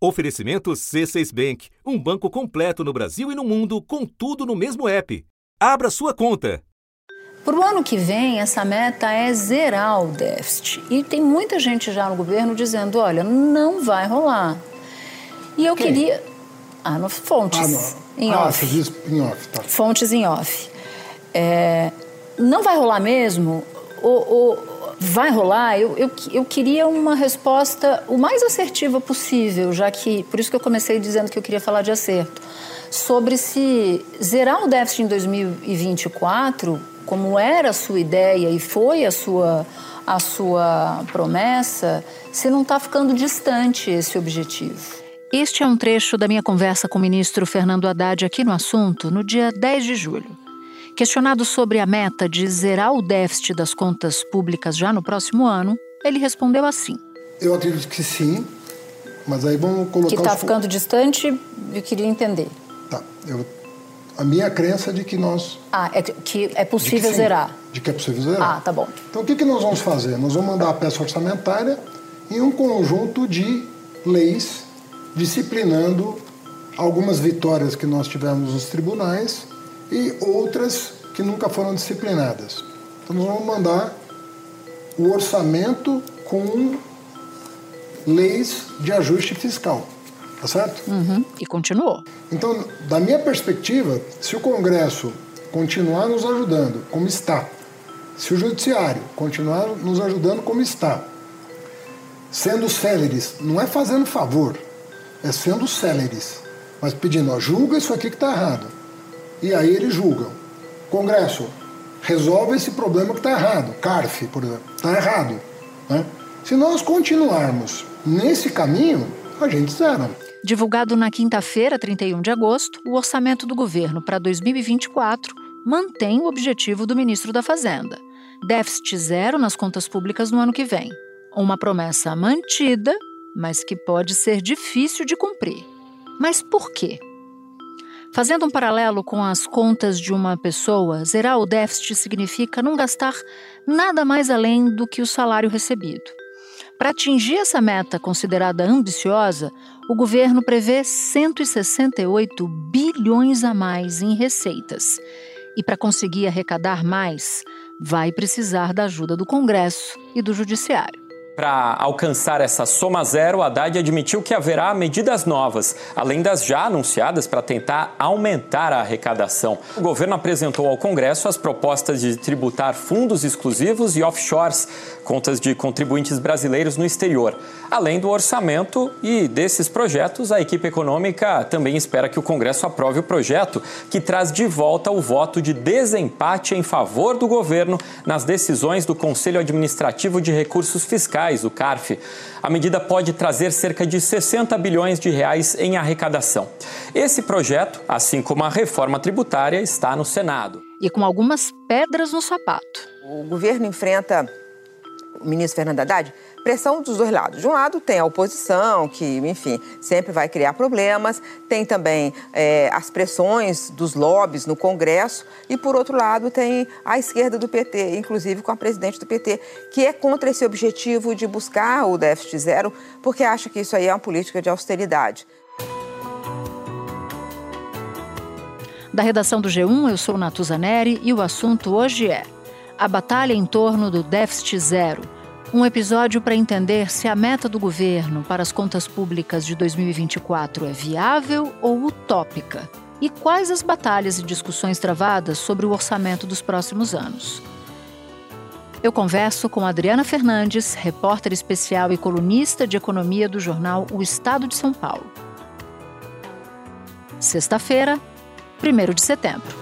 Oferecimento C6 Bank, um banco completo no Brasil e no mundo, com tudo no mesmo app. Abra sua conta. Para o ano que vem, essa meta é zerar o déficit. E tem muita gente já no governo dizendo: olha, não vai rolar. E eu Quem? queria. Ah, no fontes. Ah, não. Em ah, off. Você diz em off, tá. Fontes em off. É, não vai rolar mesmo? O, o, vai rolar? Eu, eu, eu queria uma resposta o mais assertiva possível, já que. Por isso que eu comecei dizendo que eu queria falar de acerto. Sobre se zerar o déficit em 2024, como era a sua ideia e foi a sua, a sua promessa, se não está ficando distante esse objetivo. Este é um trecho da minha conversa com o ministro Fernando Haddad aqui no assunto, no dia 10 de julho. Questionado sobre a meta de zerar o déficit das contas públicas já no próximo ano, ele respondeu assim: Eu acredito que sim, mas aí vamos colocar. Que está os... ficando distante, eu queria entender. Tá. Eu, a minha crença é de que nós. Ah, é que é possível de que zerar. De que é possível zerar. Ah, tá bom. Então o que, que nós vamos fazer? Nós vamos mandar a peça orçamentária em um conjunto de leis disciplinando algumas vitórias que nós tivemos nos tribunais e outras que nunca foram disciplinadas. Então nós vamos mandar o orçamento com leis de ajuste fiscal. Tá certo? Uhum. E continuou. Então, da minha perspectiva, se o Congresso continuar nos ajudando como está, se o Judiciário continuar nos ajudando como está, sendo céleres, não é fazendo favor, é sendo céleres, mas pedindo, ó, julga isso aqui que está errado e aí eles julgam. Congresso, resolve esse problema que está errado. CARF, por exemplo, está errado. Né? Se nós continuarmos nesse caminho, a gente zera. Divulgado na quinta-feira, 31 de agosto, o orçamento do governo para 2024 mantém o objetivo do ministro da Fazenda: déficit zero nas contas públicas no ano que vem. Uma promessa mantida, mas que pode ser difícil de cumprir. Mas por quê? Fazendo um paralelo com as contas de uma pessoa, zerar o déficit significa não gastar nada mais além do que o salário recebido. Para atingir essa meta considerada ambiciosa, o governo prevê 168 bilhões a mais em receitas. E para conseguir arrecadar mais, vai precisar da ajuda do Congresso e do Judiciário. Para alcançar essa soma zero, Haddad admitiu que haverá medidas novas, além das já anunciadas para tentar aumentar a arrecadação. O governo apresentou ao Congresso as propostas de tributar fundos exclusivos e offshores, contas de contribuintes brasileiros no exterior. Além do orçamento e desses projetos, a equipe econômica também espera que o Congresso aprove o projeto que traz de volta o voto de desempate em favor do governo nas decisões do Conselho Administrativo de Recursos Fiscais reais, o CARF, a medida pode trazer cerca de 60 bilhões de reais em arrecadação. Esse projeto, assim como a reforma tributária, está no Senado. E com algumas pedras no sapato. O governo enfrenta o ministro Fernando Haddad pressão dos dois lados. De um lado tem a oposição, que, enfim, sempre vai criar problemas, tem também é, as pressões dos lobbies no Congresso, e, por outro lado, tem a esquerda do PT, inclusive com a presidente do PT, que é contra esse objetivo de buscar o déficit zero, porque acha que isso aí é uma política de austeridade. Da redação do G1, eu sou Natuza Neri e o assunto hoje é a batalha em torno do déficit zero um episódio para entender se a meta do governo para as contas públicas de 2024 é viável ou utópica e quais as batalhas e discussões travadas sobre o orçamento dos próximos anos. Eu converso com Adriana Fernandes, repórter especial e colunista de economia do jornal O Estado de São Paulo. Sexta-feira, 1 de setembro.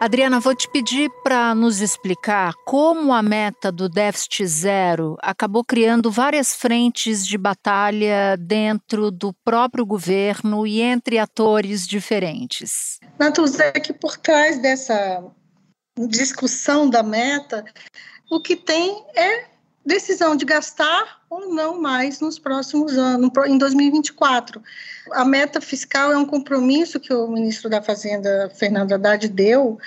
Adriana, vou te pedir para nos explicar como a meta do déficit zero acabou criando várias frentes de batalha dentro do próprio governo e entre atores diferentes. Natuza, é que por trás dessa discussão da meta, o que tem é decisão de gastar ou não mais nos próximos anos, em 2024. A meta fiscal é um compromisso que o ministro da Fazenda, Fernando Haddad, deu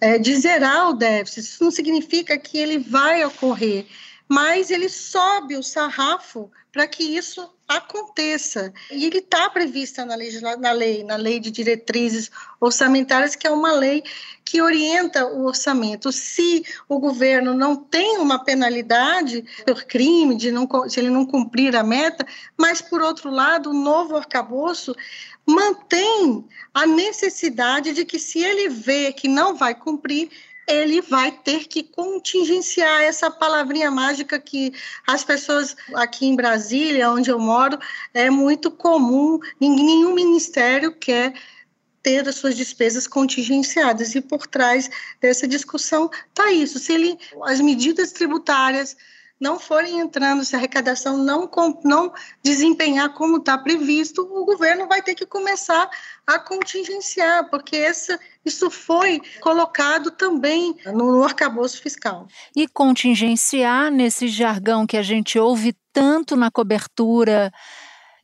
é, de zerar o déficit. Isso não significa que ele vai ocorrer, mas ele sobe o sarrafo para que isso aconteça. E ele está prevista na, na lei, na lei de diretrizes orçamentárias, que é uma lei que orienta o orçamento. Se o governo não tem uma penalidade por crime, de não, se ele não cumprir a meta, mas, por outro lado, o novo arcabouço mantém a necessidade de que, se ele vê que não vai cumprir, ele vai ter que contingenciar essa palavrinha mágica que as pessoas aqui em Brasília, onde eu moro, é muito comum, nenhum ministério quer ter as suas despesas contingenciadas. E por trás dessa discussão está isso, se ele as medidas tributárias não forem entrando, se a arrecadação não, não desempenhar como está previsto, o governo vai ter que começar a contingenciar, porque essa, isso foi colocado também no, arcabouço fiscal. E contingenciar nesse jargão que a gente ouve tanto na cobertura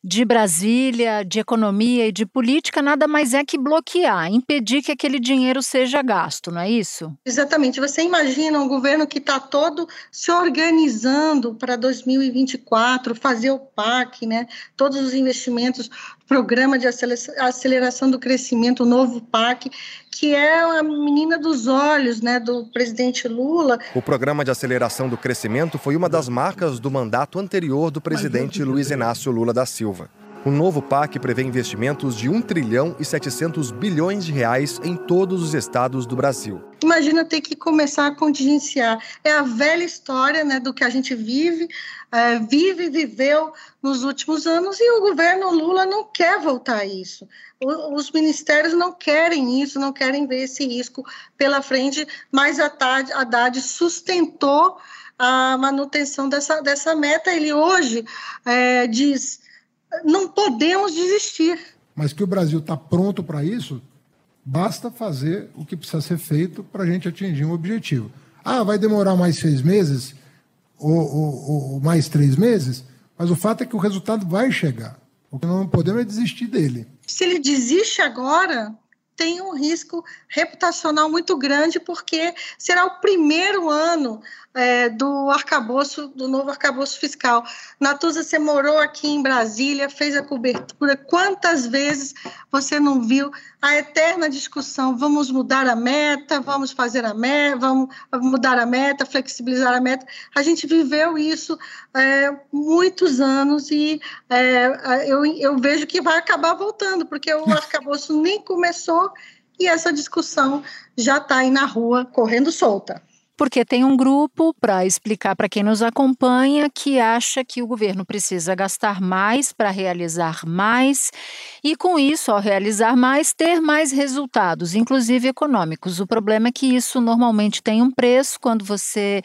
de Brasília, de economia e de política, nada mais é que bloquear, impedir que aquele dinheiro seja gasto, não é isso? Exatamente. Você imagina um governo que está todo se organizando para 2024, fazer o PAC, né? todos os investimentos, programa de aceleração do crescimento, o novo PAC, que é a menina dos olhos né, do presidente Lula. O programa de aceleração do crescimento foi uma das marcas do mandato anterior do presidente Luiz Inácio Lula da Silva. O novo PAC prevê investimentos de 1 trilhão e 700 bilhões de reais em todos os estados do Brasil. Imagina ter que começar a contingenciar. É a velha história né, do que a gente vive, é, vive e viveu nos últimos anos, e o governo Lula não quer voltar a isso. O, os ministérios não querem isso, não querem ver esse risco pela frente, mas a Haddad sustentou a manutenção dessa, dessa meta. Ele hoje é, diz não podemos desistir. Mas que o Brasil está pronto para isso, basta fazer o que precisa ser feito para a gente atingir um objetivo. Ah, vai demorar mais seis meses ou, ou, ou, mais três meses, mas o fato é que o resultado vai chegar. O que não podemos é desistir dele. Se ele desiste agora, tem um risco reputacional muito grande, porque será o primeiro ano é, do arcabouço, do novo arcabouço fiscal. Natuza, você morou aqui em Brasília, fez a cobertura. Quantas vezes você não viu a eterna discussão? Vamos mudar a meta, vamos fazer a meta, vamos mudar a meta, flexibilizar a meta. A gente viveu isso é, muitos anos e é, eu, eu vejo que vai acabar voltando, porque o arcabouço nem começou e essa discussão já está aí na rua, correndo solta porque tem um grupo, para explicar para quem nos acompanha, que acha que o governo precisa gastar mais para realizar mais e, com isso, ao realizar mais, ter mais resultados, inclusive econômicos. O problema é que isso normalmente tem um preço quando você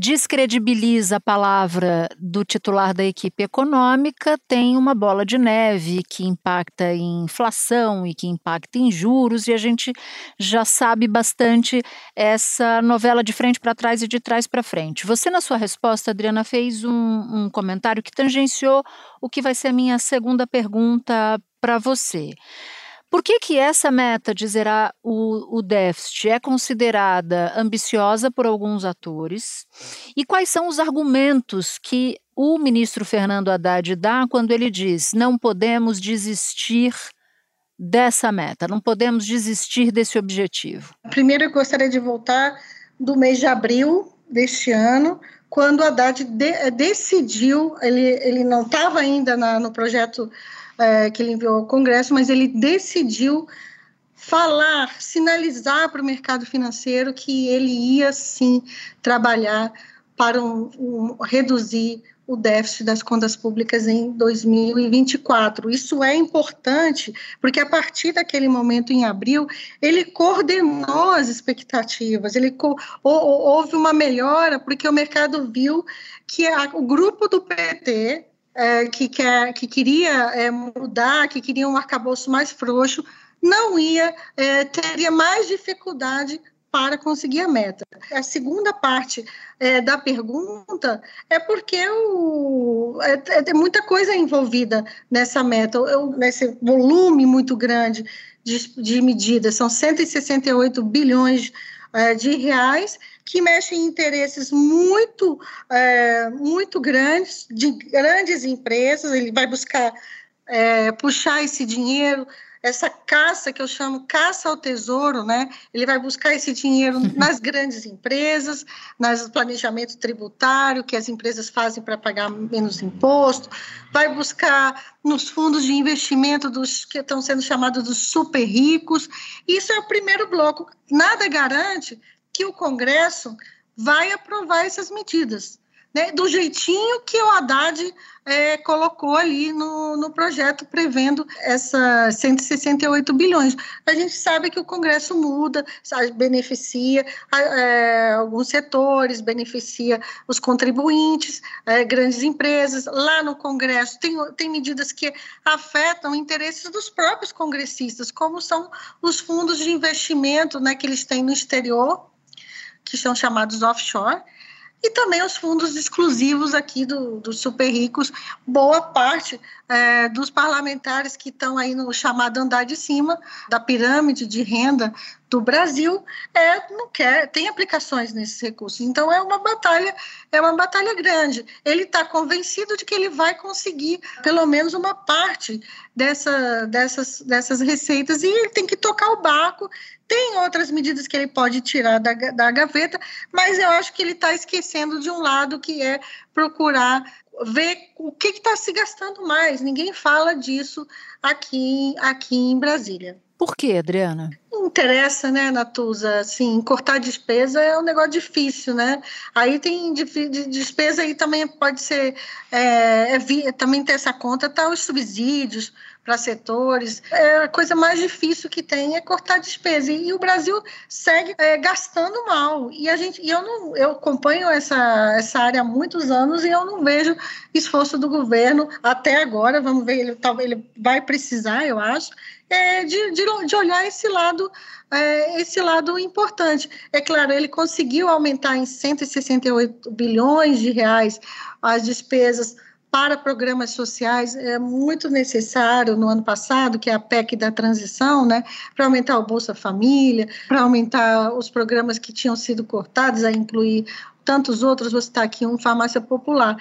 descredibiliza a palavra do titular da equipe econômica, tem uma bola de neve que impacta em inflação e que impacta em juros, e a gente já sabe bastante essa novela de frente para trás e de trás para frente. Você, na sua resposta, Adriana, fez um, um comentário que tangenciou o que vai ser a minha segunda pergunta para você. Por que, que essa meta de zerar o, o déficit é considerada ambiciosa por alguns atores? E quais são os argumentos que o ministro Fernando Haddad dá quando ele diz não podemos desistir dessa meta, não podemos desistir desse objetivo? Primeiro, eu gostaria de voltar do mês de abril deste ano, quando Haddad de, decidiu, ele, ele não estava ainda na, no projeto é, que ele enviou ao Congresso, mas ele decidiu falar, sinalizar para o mercado financeiro que ele ia sim trabalhar para um, um, reduzir o déficit das contas públicas em 2024. Isso é importante, porque a partir daquele momento, em abril, ele coordenou as expectativas, ele houve uma melhora, porque o mercado viu que a, o grupo do PT é, que, quer, que queria é, mudar, que queria um arcabouço mais frouxo, não ia, é, teria mais dificuldade para conseguir a meta. A segunda parte é, da pergunta é porque o, é, é, tem muita coisa envolvida nessa meta, eu, nesse volume muito grande de, de medidas, são 168 bilhões é, de reais que mexe em interesses muito, é, muito grandes, de grandes empresas, ele vai buscar é, puxar esse dinheiro essa caça que eu chamo caça ao tesouro, né? Ele vai buscar esse dinheiro nas grandes empresas, nas planejamento tributário que as empresas fazem para pagar menos imposto, vai buscar nos fundos de investimento dos que estão sendo chamados dos super ricos. Isso é o primeiro bloco. Nada garante que o Congresso vai aprovar essas medidas né, do jeitinho que o Haddad é, colocou ali no, no projeto, prevendo essas 168 bilhões. A gente sabe que o Congresso muda, beneficia é, alguns setores, beneficia os contribuintes, é, grandes empresas. Lá no Congresso tem, tem medidas que afetam interesses dos próprios congressistas, como são os fundos de investimento né, que eles têm no exterior, que são chamados offshore, e também os fundos exclusivos aqui dos do super ricos. Boa parte é, dos parlamentares que estão aí no chamado andar de cima da pirâmide de renda do Brasil é não quer tem aplicações nesses recursos. Então é uma batalha é uma batalha grande. Ele está convencido de que ele vai conseguir pelo menos uma parte dessa, dessas dessas receitas e ele tem que tocar o barco tem outras medidas que ele pode tirar da, da gaveta, mas eu acho que ele está esquecendo de um lado que é procurar ver o que está se gastando mais. Ninguém fala disso aqui, aqui em Brasília. Por que, Adriana? Interessa, né, Natuza? Assim, cortar despesa é um negócio difícil, né? Aí tem despesa aí também pode ser, é, é, também tem essa conta, tá os subsídios, para setores. É, a coisa mais difícil que tem é cortar despesa. E, e o Brasil segue é, gastando mal. E a gente, e eu não, eu acompanho essa, essa área há muitos anos e eu não vejo esforço do governo até agora. Vamos ver, ele talvez ele vai precisar, eu acho, é, de, de, de, olhar esse lado, é, esse lado importante. É claro, ele conseguiu aumentar em 168 bilhões de reais as despesas para programas sociais é muito necessário no ano passado, que é a PEC da transição, né, para aumentar o Bolsa Família, para aumentar os programas que tinham sido cortados, a incluir tantos outros, vou citar aqui um Farmácia Popular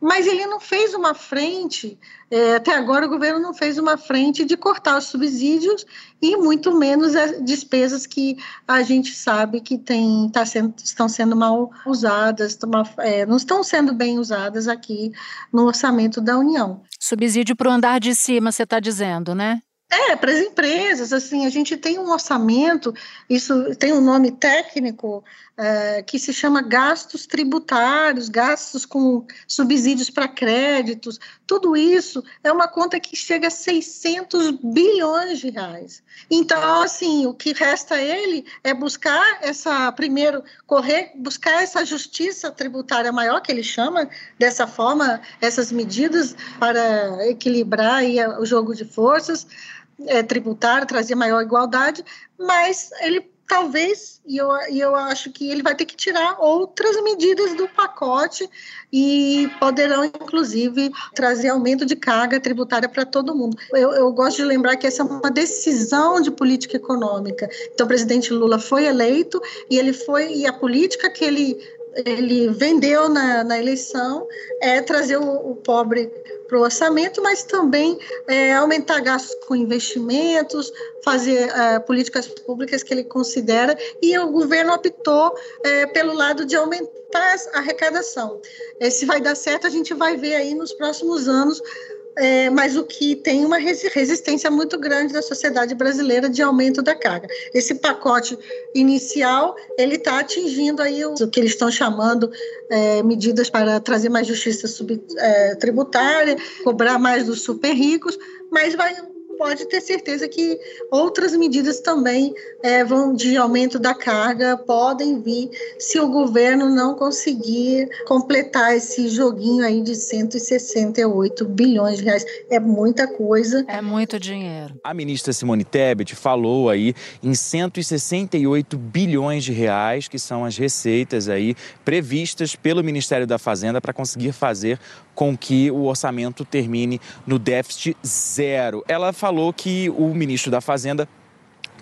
mas ele não fez uma frente, é, até agora o governo não fez uma frente de cortar os subsídios e muito menos as despesas que a gente sabe que tem, tá sendo, estão sendo mal usadas, é, não estão sendo bem usadas aqui no orçamento da União. Subsídio para o andar de cima, você está dizendo, né? É, para as empresas, assim, a gente tem um orçamento, isso tem um nome técnico é, que se chama gastos tributários, gastos com subsídios para créditos, tudo isso é uma conta que chega a 600 bilhões de reais. Então, assim, o que resta a ele é buscar essa, primeiro, correr, buscar essa justiça tributária maior, que ele chama dessa forma, essas medidas para equilibrar aí o jogo de forças, é, tributário, trazer maior igualdade, mas ele talvez, e eu, eu acho que ele vai ter que tirar outras medidas do pacote e poderão, inclusive, trazer aumento de carga tributária para todo mundo. Eu, eu, gosto de lembrar que essa é uma decisão de política econômica. Então, o presidente Lula foi eleito e ele foi, e a política que ele ele vendeu na, na eleição é trazer o, o pobre para o orçamento, mas também é, aumentar gastos com investimentos, fazer é, políticas públicas que ele considera, e o governo optou é, pelo lado de aumentar a arrecadação. Se vai dar certo, a gente vai ver aí nos próximos anos é, mas o que tem uma resistência muito grande da sociedade brasileira de aumento da carga. Esse pacote inicial ele está atingindo aí o, o, que eles estão chamando é, medidas para trazer mais justiça sub, é, tributária, cobrar mais dos super ricos, mas vai pode ter certeza que outras medidas também é, vão de aumento da carga podem vir se o governo não conseguir completar esse joguinho aí de 168 bilhões de reais. É muita coisa. É muito dinheiro. A ministra Simone Tebet falou aí em 168 bilhões de reais, que são as receitas aí previstas pelo Ministério da Fazenda para conseguir fazer com que o orçamento termine no déficit zero. Ela falou que o ministro da Fazenda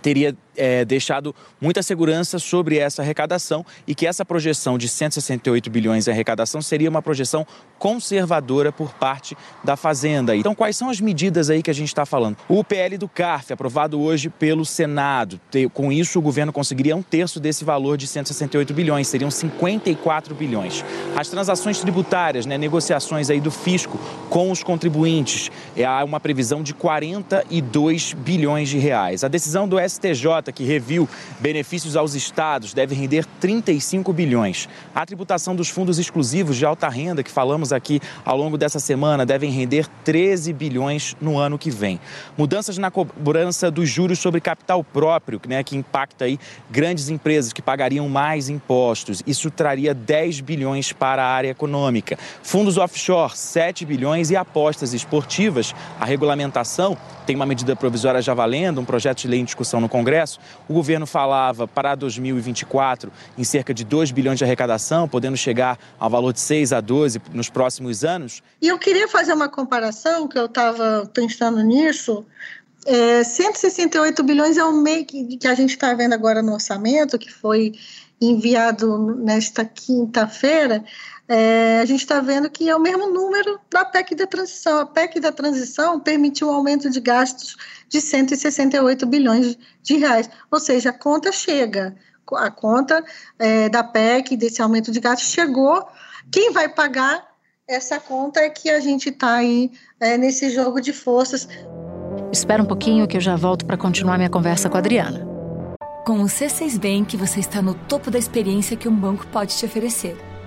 teria é, deixado muita segurança sobre essa arrecadação e que essa projeção de 168 bilhões em arrecadação seria uma projeção conservadora por parte da Fazenda. Então, quais são as medidas aí que a gente está falando? O PL do CARF, aprovado hoje pelo Senado. Com isso, o governo conseguiria um terço desse valor de 168 bilhões, seriam 54 bilhões. As transações tributárias, né, negociações aí do fisco com os contribuintes, é, há uma previsão de 42 bilhões de reais. A decisão do STJ que reviu benefícios aos estados, deve render 35 bilhões. A tributação dos fundos exclusivos de alta renda, que falamos aqui ao longo dessa semana, devem render 13 bilhões no ano que vem. Mudanças na cobrança dos juros sobre capital próprio, né, que impacta aí grandes empresas que pagariam mais impostos. Isso traria 10 bilhões para a área econômica. Fundos offshore, 7 bilhões e apostas esportivas. A regulamentação tem uma medida provisória já valendo, um projeto de lei em discussão no Congresso. O governo falava para 2024 em cerca de 2 bilhões de arrecadação, podendo chegar ao valor de 6 a 12 nos próximos anos. E eu queria fazer uma comparação, que eu estava pensando nisso. É, 168 bilhões é o meio que, que a gente está vendo agora no orçamento, que foi enviado nesta quinta-feira é, a gente está vendo que é o mesmo número da PEC da transição. A PEC da transição permitiu um aumento de gastos de 168 bilhões de reais. Ou seja, a conta chega. A conta é, da PEC, desse aumento de gastos, chegou. Quem vai pagar essa conta é que a gente está aí é, nesse jogo de forças. Espera um pouquinho que eu já volto para continuar minha conversa com a Adriana. Com o C6 Bank, você está no topo da experiência que um banco pode te oferecer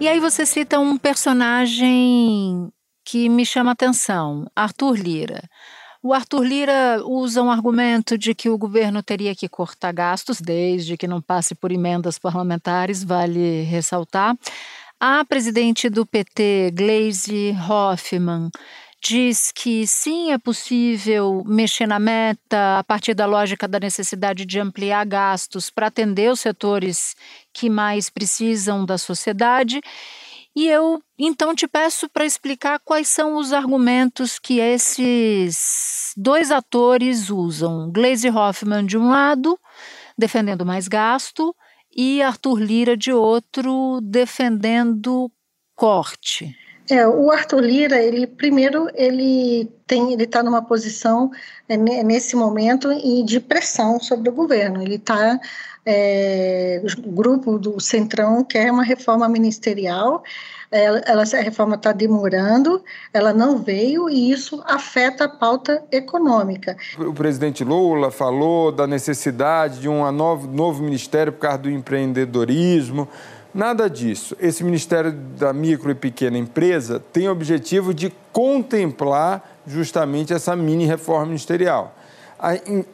E aí você cita um personagem que me chama atenção, Arthur Lira. O Arthur Lira usa um argumento de que o governo teria que cortar gastos, desde que não passe por emendas parlamentares, vale ressaltar. A presidente do PT, Gleisi Hoffmann, diz que sim, é possível mexer na meta a partir da lógica da necessidade de ampliar gastos para atender os setores que mais precisam da sociedade. E eu então te peço para explicar quais são os argumentos que esses dois atores usam. Glaze Hoffman, de um lado, defendendo mais gasto, e Arthur Lira, de outro, defendendo corte. É, o Arthur Lira, ele primeiro ele tem, ele está numa posição é, nesse momento de pressão sobre o governo. Ele está, é, o grupo do Centrão quer uma reforma ministerial. Ela, ela, a reforma está demorando, ela não veio e isso afeta a pauta econômica. O presidente Lula falou da necessidade de um novo, novo ministério por causa do empreendedorismo. Nada disso. Esse Ministério da Micro e Pequena Empresa tem o objetivo de contemplar justamente essa mini reforma ministerial.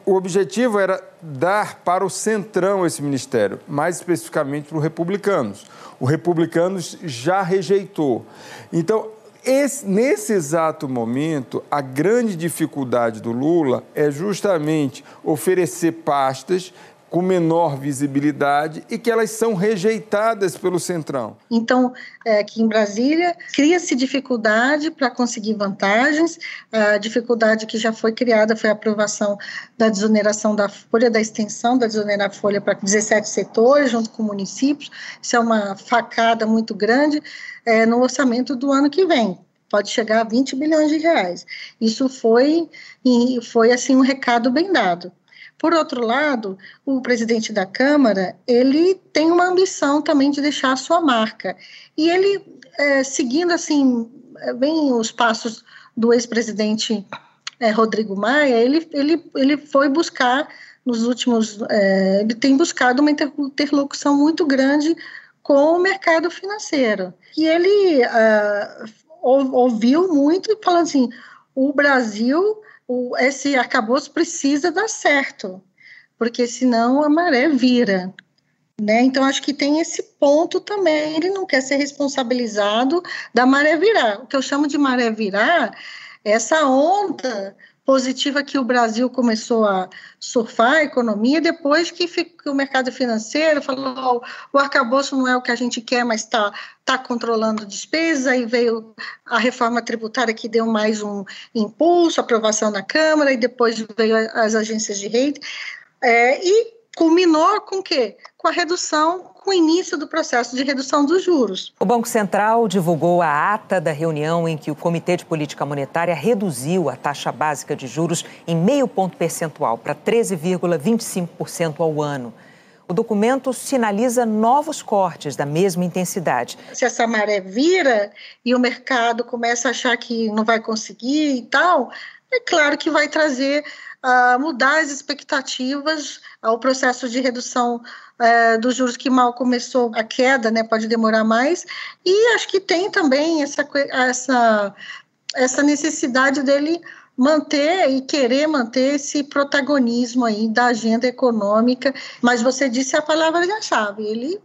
O objetivo era dar para o Centrão esse ministério, mais especificamente para os republicanos. O Republicanos já rejeitou. Então, esse, nesse exato momento, a grande dificuldade do Lula é justamente oferecer pastas com menor visibilidade e que elas são rejeitadas pelo Centrão. Então, é, aqui em Brasília, cria-se dificuldade para conseguir vantagens. A dificuldade que já foi criada foi a aprovação da desoneração da folha da extensão, da desonerar folha para 17 setores, junto com municípios. Isso é uma facada muito grande é, no orçamento do ano que vem pode chegar a 20 bilhões de reais. Isso foi, foi assim um recado bem dado. Por outro lado, o presidente da Câmara, ele tem uma ambição também de deixar a sua marca. E ele, é, seguindo assim, é, bem os passos do ex-presidente é, Rodrigo Maia, ele, ele, ele foi buscar, nos últimos, é, ele tem buscado uma interlocução muito grande com o mercado financeiro. E ele uh, ouviu muito falou assim, o Brasil o, esse arcabouço precisa dar certo, porque senão a maré vira. Né? Então, acho que tem esse ponto também. Ele não quer ser responsabilizado da maré virar. O que eu chamo de maré virar é essa onda positiva que o Brasil começou a surfar a economia depois que o mercado financeiro falou oh, o arcabouço não é o que a gente quer, mas está tá controlando despesa, e veio a reforma tributária que deu mais um impulso, aprovação na Câmara, e depois veio as agências de rede, é, e culminou com o quê? Com a redução com o início do processo de redução dos juros. O Banco Central divulgou a ata da reunião em que o Comitê de Política Monetária reduziu a taxa básica de juros em meio ponto percentual para 13,25% ao ano. O documento sinaliza novos cortes da mesma intensidade. Se essa maré vira e o mercado começa a achar que não vai conseguir e tal, é claro que vai trazer mudar as expectativas ao processo de redução uh, dos juros que mal começou a queda, né, pode demorar mais, e acho que tem também essa, essa, essa necessidade dele manter e querer manter esse protagonismo aí da agenda econômica, mas você disse a palavra-chave, ele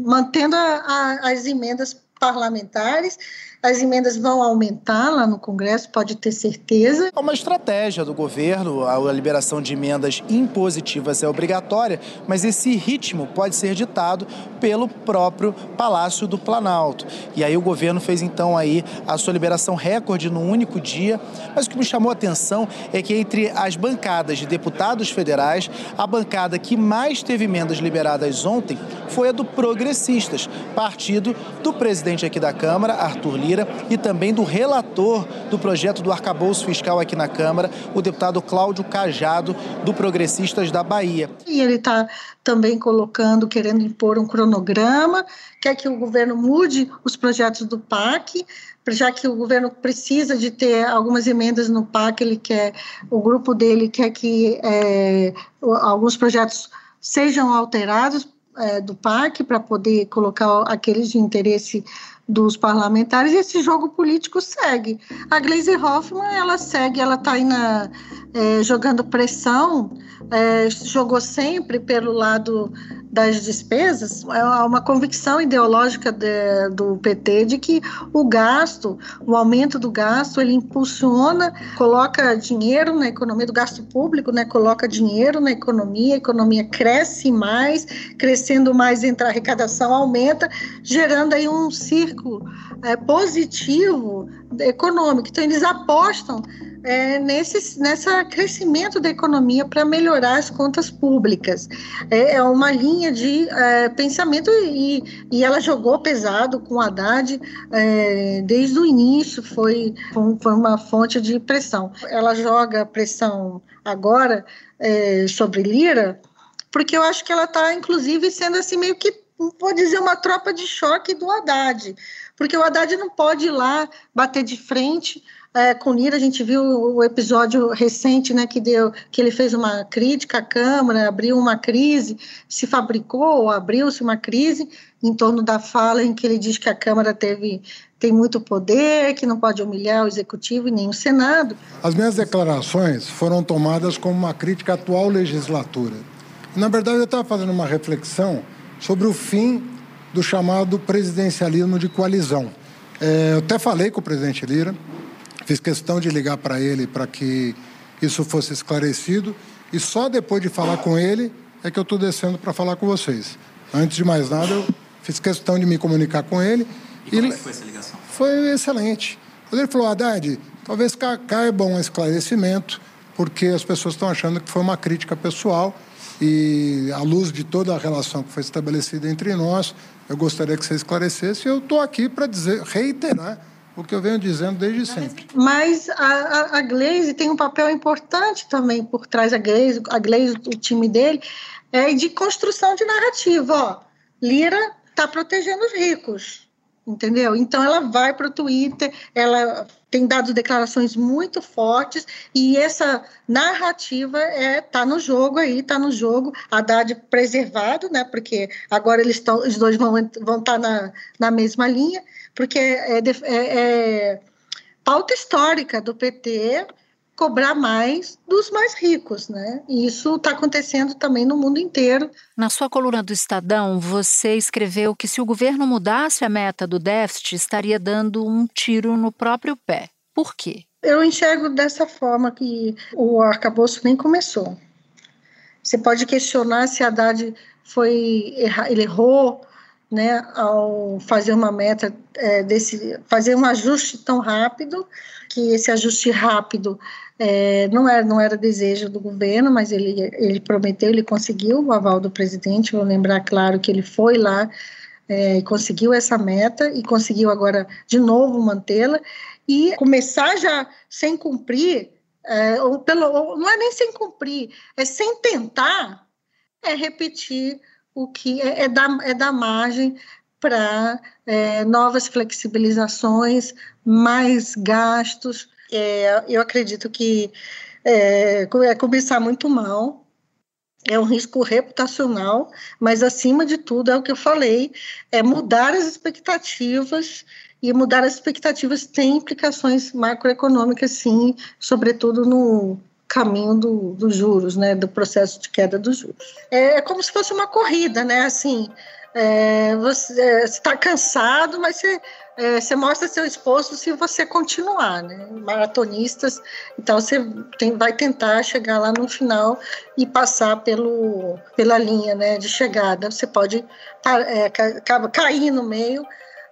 mantendo a, a, as emendas parlamentares. As emendas vão aumentar lá no Congresso, pode ter certeza. É uma estratégia do governo, a liberação de emendas impositivas é obrigatória, mas esse ritmo pode ser ditado pelo próprio Palácio do Planalto. E aí o governo fez então aí a sua liberação recorde no único dia, mas o que me chamou a atenção é que entre as bancadas de deputados federais, a bancada que mais teve emendas liberadas ontem foi a do Progressistas, partido do presidente aqui da Câmara, Arthur Lira, e também do relator do projeto do arcabouço fiscal aqui na Câmara, o deputado Cláudio Cajado, do Progressistas da Bahia. E ele está também colocando, querendo impor um cronograma, quer que o governo mude os projetos do PAC, já que o governo precisa de ter algumas emendas no PAC, ele quer, o grupo dele quer que é, alguns projetos sejam alterados é, do PAC para poder colocar aqueles de interesse dos parlamentares e esse jogo político segue. A Gleisi Hoffmann, ela segue, ela está aí na, é, jogando pressão, é, jogou sempre pelo lado das despesas, é uma convicção ideológica de, do PT de que o gasto, o aumento do gasto, ele impulsiona, coloca dinheiro na economia, do gasto público, né, coloca dinheiro na economia, a economia cresce mais, crescendo mais, entre a arrecadação aumenta, gerando aí um círculo é, positivo econômico. Então, eles apostam é, nesse nessa crescimento da economia para melhorar as contas públicas. É, é uma linha de é, pensamento e, e ela jogou pesado com Haddad é, desde o início, foi, foi uma fonte de pressão. Ela joga pressão agora é, sobre Lira, porque eu acho que ela está, inclusive, sendo assim meio que, vou dizer, uma tropa de choque do Haddad porque o Haddad não pode ir lá bater de frente é, com o Lira. A gente viu o episódio recente, né, que deu, que ele fez uma crítica à Câmara, abriu uma crise, se fabricou, abriu-se uma crise em torno da fala em que ele diz que a Câmara teve tem muito poder, que não pode humilhar o executivo e nem o Senado. As minhas declarações foram tomadas como uma crítica à atual legislatura. Na verdade, eu estava fazendo uma reflexão sobre o fim do chamado presidencialismo de coalizão. É, eu até falei com o presidente Lira, fiz questão de ligar para ele para que isso fosse esclarecido, e só depois de falar com ele é que eu estou descendo para falar com vocês. Antes de mais nada, eu fiz questão de me comunicar com ele. E, e como é foi essa ligação? Foi excelente. Ele falou, Haddad, talvez caiba um esclarecimento, porque as pessoas estão achando que foi uma crítica pessoal e à luz de toda a relação que foi estabelecida entre nós, eu gostaria que você esclarecesse. Eu estou aqui para dizer, reiterar o que eu venho dizendo desde sempre. Mas a, a, Glaze tem um papel importante também por trás da Glaze, a Glaze, o time dele, é de construção de narrativa. Ó, Lira está protegendo os ricos, entendeu? Então ela vai para o Twitter, ela tem dado declarações muito fortes e essa narrativa é tá no jogo aí, tá no jogo. Haddad preservado, né? Porque agora eles estão, os dois vão vão estar tá na, na mesma linha, porque é, é, é pauta histórica do PT cobrar mais dos mais ricos, né? E isso está acontecendo também no mundo inteiro. Na sua coluna do Estadão, você escreveu que se o governo mudasse a meta do déficit, estaria dando um tiro no próprio pé. Por quê? Eu enxergo dessa forma que o arcabouço nem começou. Você pode questionar se a Haddad foi ele errou, né, ao fazer uma meta é, desse, fazer um ajuste tão rápido, que esse ajuste rápido é, não era não era desejo do governo, mas ele ele prometeu, ele conseguiu o aval do presidente. Vou lembrar claro que ele foi lá é, conseguiu essa meta e conseguiu agora de novo mantê-la e começar já sem cumprir, é, ou pelo, ou não é nem sem cumprir, é sem tentar, é repetir o que é, é dar, é dar margem para é, novas flexibilizações, mais gastos. É, eu acredito que é, é começar muito mal, é um risco reputacional, mas acima de tudo é o que eu falei, é mudar as expectativas e mudar as expectativas tem implicações macroeconômicas, sim, sobretudo no caminho dos do juros, né, do processo de queda dos juros. É, é como se fosse uma corrida, né, assim, é, você é, está cansado, mas você, é, você mostra seu esforço se você continuar, né? Maratonistas, então você tem, vai tentar chegar lá no final e passar pelo, pela linha né, de chegada. Você pode é, cair no meio,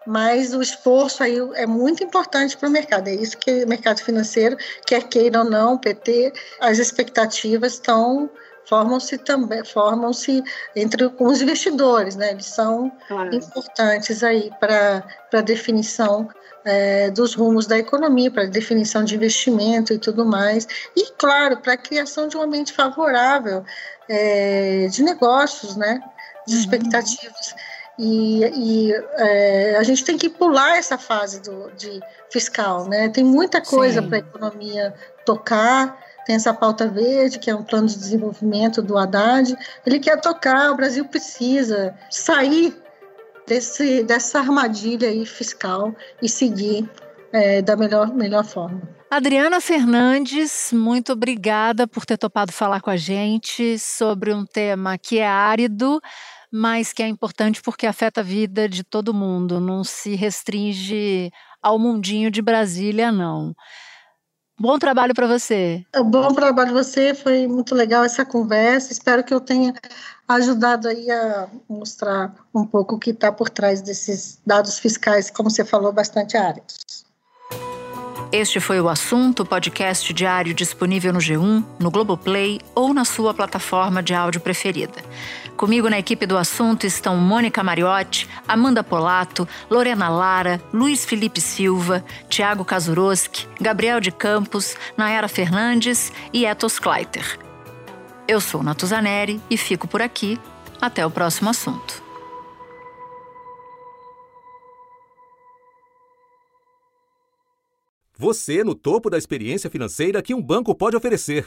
mas o esforço aí é muito importante para o mercado. É isso que o mercado financeiro, quer queira ou não, PT, as expectativas estão formam-se também formam-se entre com os investidores, né? Eles são claro. importantes aí para a definição é, dos rumos da economia, para a definição de investimento e tudo mais, e claro para a criação de um ambiente favorável é, de negócios, né? De uhum. E, e é, a gente tem que pular essa fase do, de fiscal, né? Tem muita coisa para a economia tocar tem essa pauta verde, que é um plano de desenvolvimento do Haddad. Ele quer tocar, o Brasil precisa sair desse, dessa armadilha aí fiscal e seguir é, da melhor, melhor forma. Adriana Fernandes, muito obrigada por ter topado falar com a gente sobre um tema que é árido, mas que é importante porque afeta a vida de todo mundo, não se restringe ao mundinho de Brasília, não. Bom trabalho para você. É, bom trabalho você, foi muito legal essa conversa. Espero que eu tenha ajudado aí a mostrar um pouco o que está por trás desses dados fiscais, como você falou, bastante áridos. Este foi o assunto, podcast diário disponível no G1, no Globoplay ou na sua plataforma de áudio preferida. Comigo na equipe do assunto estão Mônica Mariotti, Amanda Polato, Lorena Lara, Luiz Felipe Silva, Tiago Kazuroski, Gabriel de Campos, Nayara Fernandes e Etos Kleiter. Eu sou Natuzaneri e fico por aqui. Até o próximo assunto. Você no topo da experiência financeira que um banco pode oferecer.